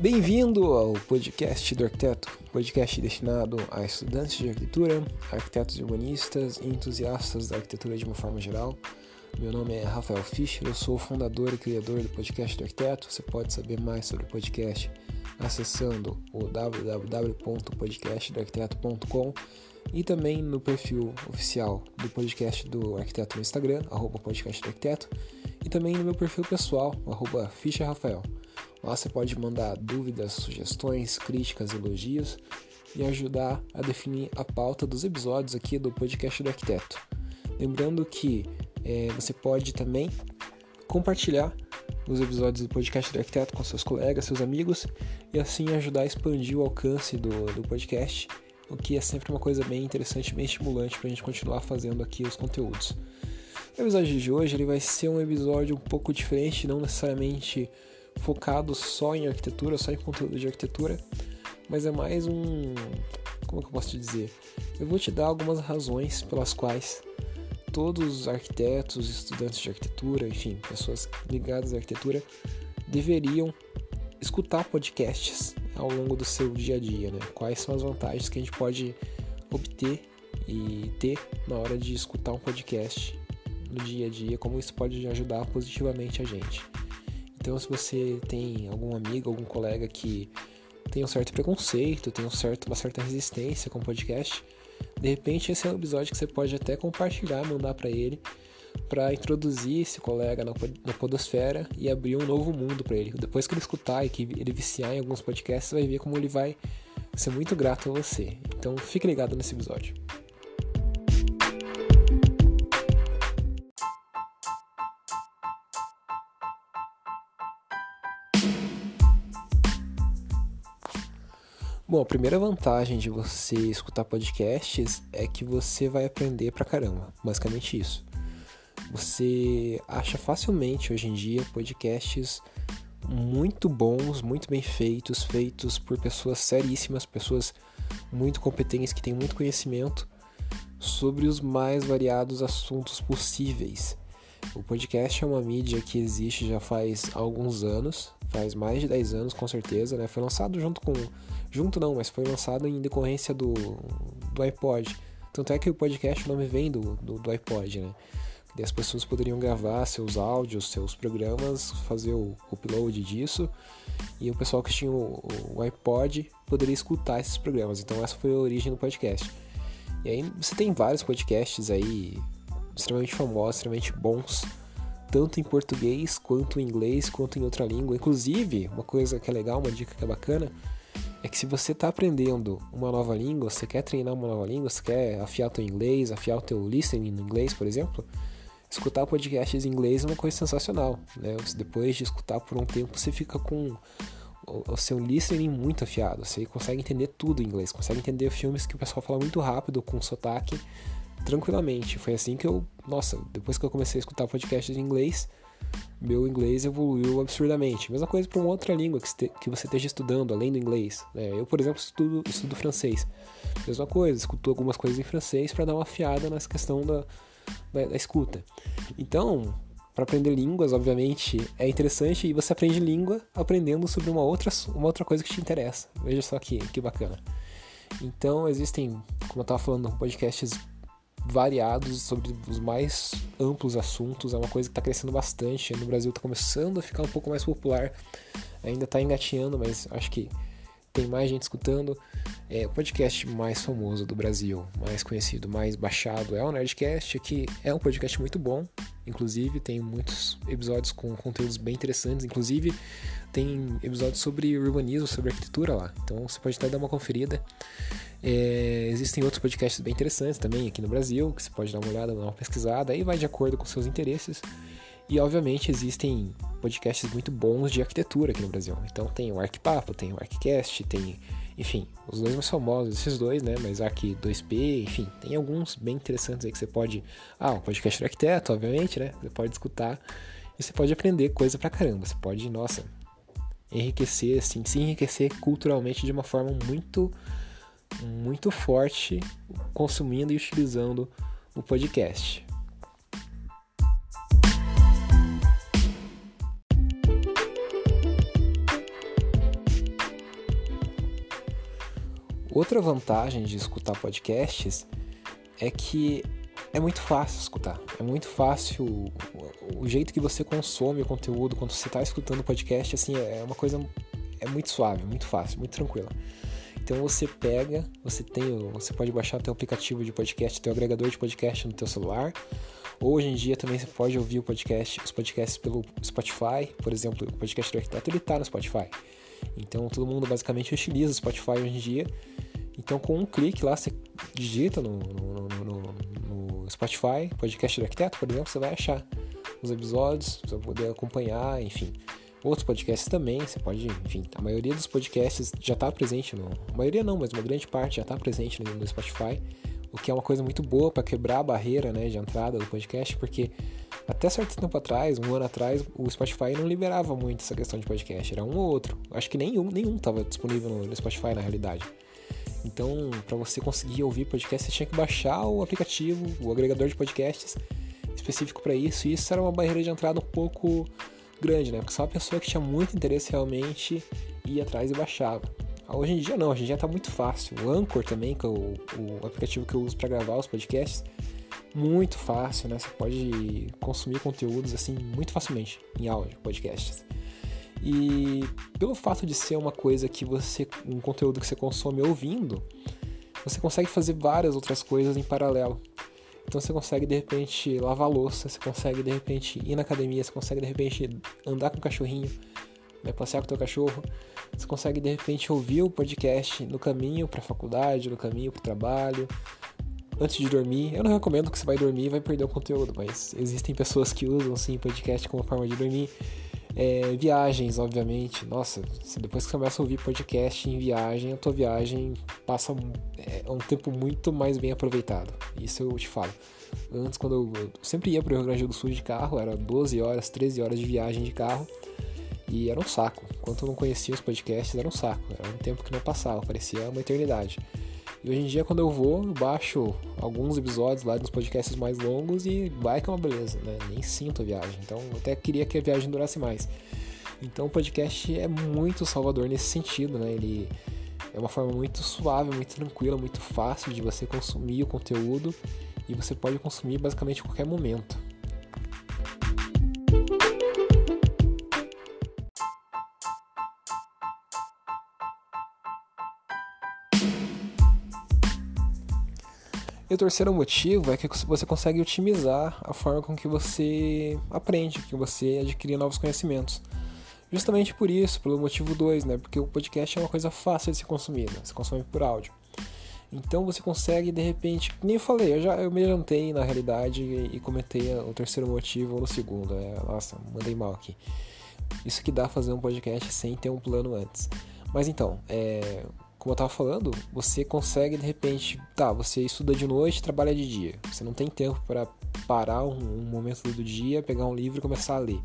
Bem-vindo ao podcast do arquiteto, podcast destinado a estudantes de arquitetura, arquitetos urbanistas e entusiastas da arquitetura de uma forma geral. Meu nome é Rafael Fischer, eu sou o fundador e criador do podcast do arquiteto. Você pode saber mais sobre o podcast acessando o www.podcastdoarquiteto.com e também no perfil oficial do podcast do arquiteto no Instagram, arroba e também no meu perfil pessoal, arroba Rafael. Lá você pode mandar dúvidas, sugestões, críticas, elogios e ajudar a definir a pauta dos episódios aqui do podcast do arquiteto. Lembrando que é, você pode também compartilhar os episódios do podcast do arquiteto com seus colegas, seus amigos e assim ajudar a expandir o alcance do, do podcast, o que é sempre uma coisa bem interessante, bem estimulante para a gente continuar fazendo aqui os conteúdos. O episódio de hoje ele vai ser um episódio um pouco diferente, não necessariamente focado só em arquitetura, só em conteúdo de arquitetura, mas é mais um. Como é que eu posso te dizer? Eu vou te dar algumas razões pelas quais todos os arquitetos, estudantes de arquitetura, enfim, pessoas ligadas à arquitetura, deveriam escutar podcasts ao longo do seu dia a dia, né? Quais são as vantagens que a gente pode obter e ter na hora de escutar um podcast no dia a dia, como isso pode ajudar positivamente a gente. Então, se você tem algum amigo, algum colega que tem um certo preconceito, tem um certo, uma certa resistência com o podcast, de repente esse é um episódio que você pode até compartilhar, mandar para ele, para introduzir esse colega na, na podosfera e abrir um novo mundo para ele. Depois que ele escutar e que ele viciar em alguns podcasts, você vai ver como ele vai ser muito grato a você. Então, fique ligado nesse episódio. Bom, a primeira vantagem de você escutar podcasts é que você vai aprender pra caramba. Basicamente isso. Você acha facilmente hoje em dia podcasts muito bons, muito bem feitos, feitos por pessoas seríssimas, pessoas muito competentes que têm muito conhecimento sobre os mais variados assuntos possíveis. O podcast é uma mídia que existe já faz alguns anos, faz mais de 10 anos com certeza, né? Foi lançado junto com junto não, mas foi lançado em decorrência do, do iPod. Tanto é que o podcast o nome vem do, do, do iPod, né? E as pessoas poderiam gravar seus áudios, seus programas, fazer o upload disso, e o pessoal que tinha o, o iPod poderia escutar esses programas. Então essa foi a origem do podcast. E aí você tem vários podcasts aí extremamente famosos, extremamente bons, tanto em português quanto em inglês, quanto em outra língua. Inclusive, uma coisa que é legal, uma dica que é bacana, é que se você está aprendendo uma nova língua, você quer treinar uma nova língua, você quer afiar teu inglês, afiar teu listening no inglês, por exemplo, escutar podcasts em inglês é uma coisa sensacional, né? Depois de escutar por um tempo, você fica com o seu listening muito afiado, você consegue entender tudo em inglês, consegue entender filmes que o pessoal fala muito rápido, com sotaque, tranquilamente. Foi assim que eu, nossa, depois que eu comecei a escutar podcasts em inglês, meu inglês evoluiu absurdamente. Mesma coisa para uma outra língua que, que você esteja estudando, além do inglês. É, eu, por exemplo, estudo, estudo francês. Mesma coisa, escuto algumas coisas em francês para dar uma afiada nessa questão da, da, da escuta. Então, para aprender línguas, obviamente, é interessante e você aprende língua aprendendo sobre uma outra, uma outra coisa que te interessa. Veja só que, que bacana. Então, existem, como eu estava falando, podcasts variados sobre os mais amplos assuntos. É uma coisa que está crescendo bastante. No Brasil está começando a ficar um pouco mais popular. Ainda está engatinhando, mas acho que tem mais gente escutando. É, o podcast mais famoso do Brasil, mais conhecido, mais baixado é o Nerdcast, que é um podcast muito bom. Inclusive, tem muitos episódios com conteúdos bem interessantes. Inclusive, tem episódios sobre urbanismo, sobre arquitetura lá. Então, você pode até dar uma conferida. É, existem outros podcasts bem interessantes também aqui no Brasil, que você pode dar uma olhada, dar uma pesquisada, aí vai de acordo com seus interesses. E obviamente existem podcasts muito bons de arquitetura aqui no Brasil. Então tem o Arquipapo, tem o Arquicast, tem, enfim, os dois mais famosos, esses dois, né? Mas Arq 2P, enfim, tem alguns bem interessantes aí que você pode. Ah, o podcast do arquiteto, obviamente, né? Você pode escutar e você pode aprender coisa pra caramba. Você pode, nossa, enriquecer, assim, se enriquecer culturalmente de uma forma muito muito forte consumindo e utilizando o podcast. Outra vantagem de escutar podcasts é que é muito fácil escutar. É muito fácil o, jeito que você consome o conteúdo quando você está escutando o podcast, assim, é uma coisa é muito suave, muito fácil, muito tranquila. Então você pega, você tem, você pode baixar teu aplicativo de podcast, teu agregador de podcast no teu celular. Hoje em dia também você pode ouvir o podcast, os podcasts pelo Spotify, por exemplo, o podcast do arquiteto ele está no Spotify. Então todo mundo basicamente utiliza o Spotify hoje em dia. Então com um clique lá você digita no, no, no, no Spotify, podcast do arquiteto, por exemplo, você vai achar os episódios, você vai poder acompanhar, enfim. Outros podcasts também, você pode, enfim, a maioria dos podcasts já está presente no. A maioria não, mas uma grande parte já está presente no, Spotify, o que é uma coisa muito boa para quebrar a barreira né, de entrada do podcast, porque até certo tempo atrás, um ano atrás, o Spotify não liberava muito essa questão de podcast, era um ou outro. Acho que nenhum nenhum estava disponível no, no Spotify na realidade. Então, para você conseguir ouvir podcast, você tinha que baixar o aplicativo, o agregador de podcasts específico para isso, e isso era uma barreira de entrada um pouco grande, né? Porque só uma pessoa que tinha muito interesse realmente ia atrás e baixava. Hoje em dia não, hoje em dia tá muito fácil. O Anchor também, que é o, o aplicativo que eu uso para gravar os podcasts, muito fácil, né? Você pode consumir conteúdos assim muito facilmente em áudio, podcasts. E pelo fato de ser uma coisa que você, um conteúdo que você consome ouvindo, você consegue fazer várias outras coisas em paralelo. Então você consegue de repente lavar louça, você consegue de repente ir na academia, você consegue de repente andar com o cachorrinho, né, passear com o teu cachorro, você consegue de repente ouvir o podcast no caminho para a faculdade, no caminho para o trabalho, antes de dormir. Eu não recomendo que você vai dormir e vai perder o conteúdo, mas existem pessoas que usam sim podcast como forma de dormir. É, viagens, obviamente. Nossa, depois que começa a ouvir podcast em viagem, a tua viagem passa é, um tempo muito mais bem aproveitado. Isso eu te falo. Antes, quando eu, eu sempre ia para o Rio Grande do Sul de carro, era 12 horas, 13 horas de viagem de carro. E era um saco. Enquanto eu não conhecia os podcasts, era um saco. Era um tempo que não passava, parecia uma eternidade. E hoje em dia, quando eu vou, eu baixo alguns episódios lá dos podcasts mais longos e vai que é uma beleza, né? Nem sinto a viagem. Então, eu até queria que a viagem durasse mais. Então, o podcast é muito salvador nesse sentido, né? Ele é uma forma muito suave, muito tranquila, muito fácil de você consumir o conteúdo e você pode consumir basicamente a qualquer momento. E o terceiro motivo é que você consegue otimizar a forma com que você aprende, que você adquire novos conhecimentos. Justamente por isso, pelo motivo 2, né? Porque o podcast é uma coisa fácil de ser consumida, se consome por áudio. Então você consegue, de repente, nem eu falei, eu já eu me adiantei na realidade e, e comentei o terceiro motivo no segundo. É, nossa, mandei mal aqui. Isso que dá fazer um podcast sem ter um plano antes. Mas então, é, como eu estava falando, você consegue de repente, tá, você estuda de noite, trabalha de dia. Você não tem tempo para parar um, um, momento do dia, pegar um livro e começar a ler.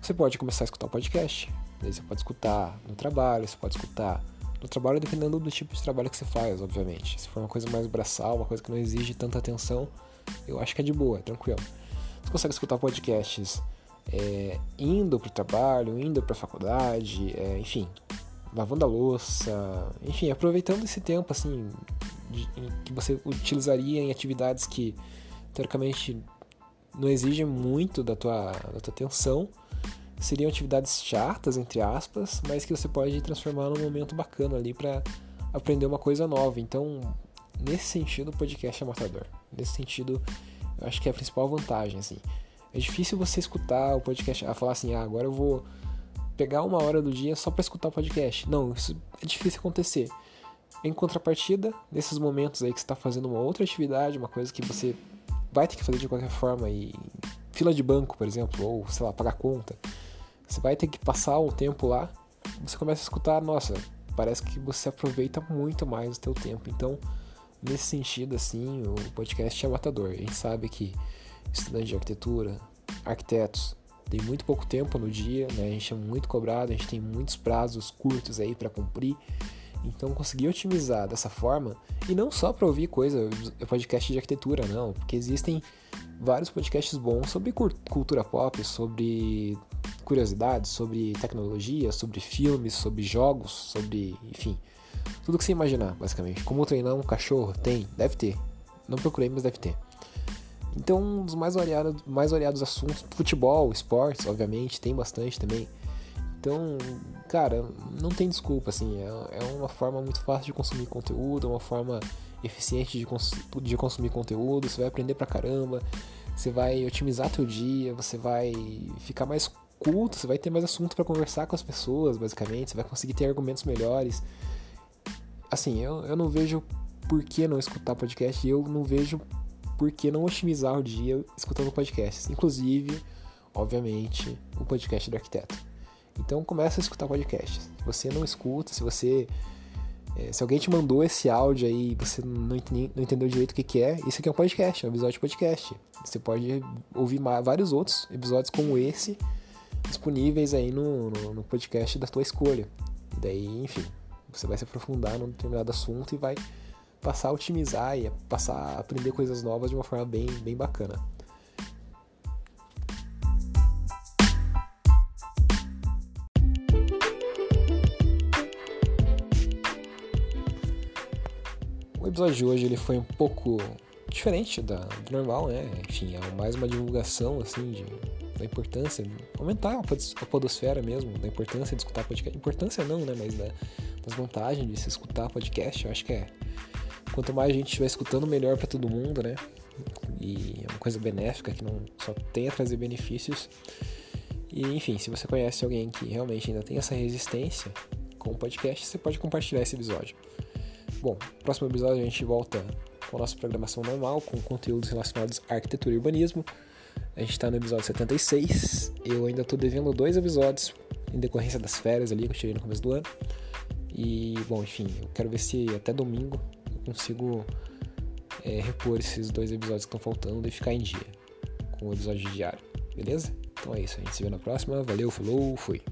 Você pode começar a escutar um podcast. Você pode escutar no trabalho, você pode escutar no trabalho dependendo do tipo de trabalho que você faz, obviamente. Se for uma coisa mais braçal, uma coisa que não exige tanta atenção, eu acho que é de boa, é tranquilo. Você consegue escutar podcasts é, indo para o trabalho, indo para a faculdade, é, enfim, lavando a louça, enfim, aproveitando esse tempo assim de, que você utilizaria em atividades que teoricamente não exigem muito da tua, da tua atenção, seriam atividades chatas entre aspas, mas que você pode transformar num momento bacana ali para aprender uma coisa nova. Então, nesse sentido, o podcast é matador. Nesse sentido, eu acho que é a principal vantagem assim. É difícil você escutar o podcast a falar assim, ah, agora eu vou pegar uma hora do dia só para escutar o podcast. Não, isso é difícil acontecer. Em contrapartida, nesses momentos aí que você está fazendo uma outra atividade, uma coisa que você vai ter que fazer de qualquer forma, e fila de banco, por exemplo, ou sei lá, pagar conta, você vai ter que passar um tempo lá, você começa a escutar, nossa, parece que você aproveita muito mais o teu tempo. Então, nesse sentido, assim, o podcast é matador. A gente sabe que estudantes de arquitetura, arquitetos, tem muito pouco tempo no dia, né? A gente é muito cobrado, a gente tem muitos prazos curtos aí para cumprir. Então conseguir otimizar dessa forma e não só para ouvir coisa, podcast de arquitetura, não, porque existem vários podcasts bons sobre cultura pop, sobre curiosidades, sobre tecnologia, sobre filmes, sobre jogos, sobre, enfim, Tudo que você imaginar, basicamente. Como treinar um cachorro? Tem, deve ter. Não procurei, mas deve ter. Então, um dos mais variados, mais variados assuntos, futebol, esportes, obviamente, tem bastante também. Então, cara, não tem desculpa, assim, é, é uma forma muito fácil de consumir conteúdo, é uma forma eficiente de, cons de consumir conteúdo, você vai aprender pra caramba, você vai otimizar teu dia, você vai ficar mais culto, você vai ter mais assunto para conversar com as pessoas, basicamente, você vai conseguir ter argumentos melhores. Assim, eu, eu não vejo por que não escutar podcast, eu não vejo por que não otimizar o dia escutando podcasts. Inclusive, obviamente, o podcast do arquiteto. Então começa a escutar podcasts. Se você não escuta, se você. É, se alguém te mandou esse áudio aí e você não, entendeu direito o que, que é, isso aqui é um podcast, é um episódio de podcast. Você pode ouvir vários outros episódios como esse disponíveis aí no, no, no podcast da tua escolha. E daí, enfim, você vai se aprofundar num determinado assunto e vai passar a otimizar e passar a aprender coisas novas de uma forma bem, bem bacana. O episódio de hoje ele foi um pouco diferente da, do normal, né? Enfim, é mais uma divulgação assim de, da importância, aumentar a podosfera mesmo, da importância de escutar podcast. Importância não, né? Mas da, das vantagens de se escutar podcast, eu acho que é quanto mais a gente estiver escutando, melhor para todo mundo, né? E é uma coisa benéfica que não só tem a trazer benefícios. E enfim, se você conhece alguém que realmente ainda tem essa resistência com o podcast, você pode compartilhar esse episódio. Bom, próximo episódio a gente volta com a nossa programação normal, com conteúdos relacionados à arquitetura e urbanismo. A gente está no episódio 76. Eu ainda estou devendo dois episódios em decorrência das férias ali que eu tirei no começo do ano. E, bom, enfim, eu quero ver se até domingo consigo é, repor esses dois episódios que estão faltando e ficar em dia com o episódio diário, beleza? Então é isso, a gente se vê na próxima. Valeu, falou, fui!